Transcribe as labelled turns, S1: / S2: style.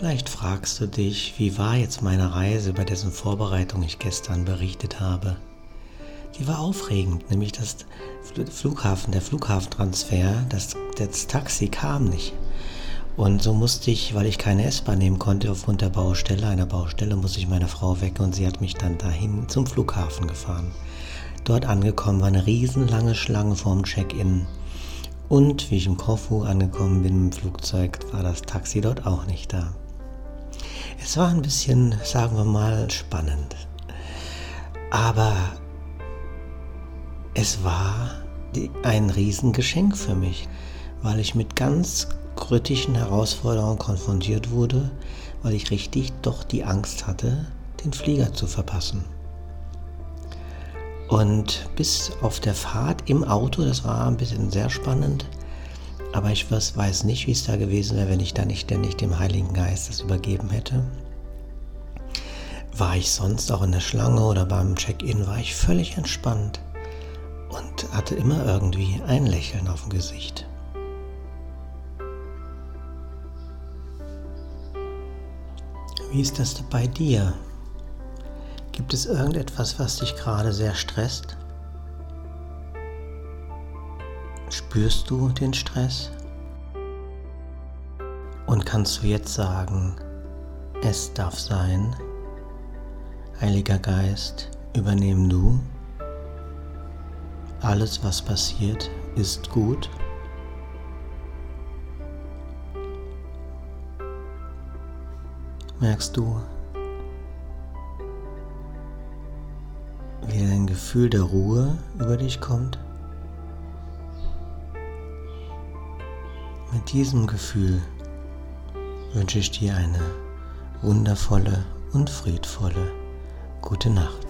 S1: Vielleicht fragst du dich, wie war jetzt meine Reise, über dessen Vorbereitung ich gestern berichtet habe. Die war aufregend, nämlich das Flughafen, der Flughafentransfer, das, das Taxi kam nicht. Und so musste ich, weil ich keine S-Bahn nehmen konnte aufgrund der Baustelle, einer Baustelle, musste ich meine Frau wecken und sie hat mich dann dahin zum Flughafen gefahren. Dort angekommen war eine riesenlange Schlange vorm Check-in. Und wie ich im Korfu angekommen bin im Flugzeug, war das Taxi dort auch nicht da. Es war ein bisschen, sagen wir mal, spannend. Aber es war ein Riesengeschenk für mich, weil ich mit ganz kritischen Herausforderungen konfrontiert wurde, weil ich richtig doch die Angst hatte, den Flieger zu verpassen. Und bis auf der Fahrt im Auto, das war ein bisschen sehr spannend, aber ich weiß nicht, wie es da gewesen wäre, wenn ich da nicht ständig dem Heiligen Geist das übergeben hätte. War ich sonst auch in der Schlange oder beim Check-in, war ich völlig entspannt und hatte immer irgendwie ein Lächeln auf dem Gesicht. Wie ist das bei dir? Gibt es irgendetwas, was dich gerade sehr stresst? Spürst du den Stress? Und kannst du jetzt sagen, es darf sein, Heiliger Geist, übernehm du. Alles, was passiert, ist gut. Merkst du, wie ein Gefühl der Ruhe über dich kommt? Mit diesem Gefühl wünsche ich dir eine wundervolle und friedvolle gute Nacht.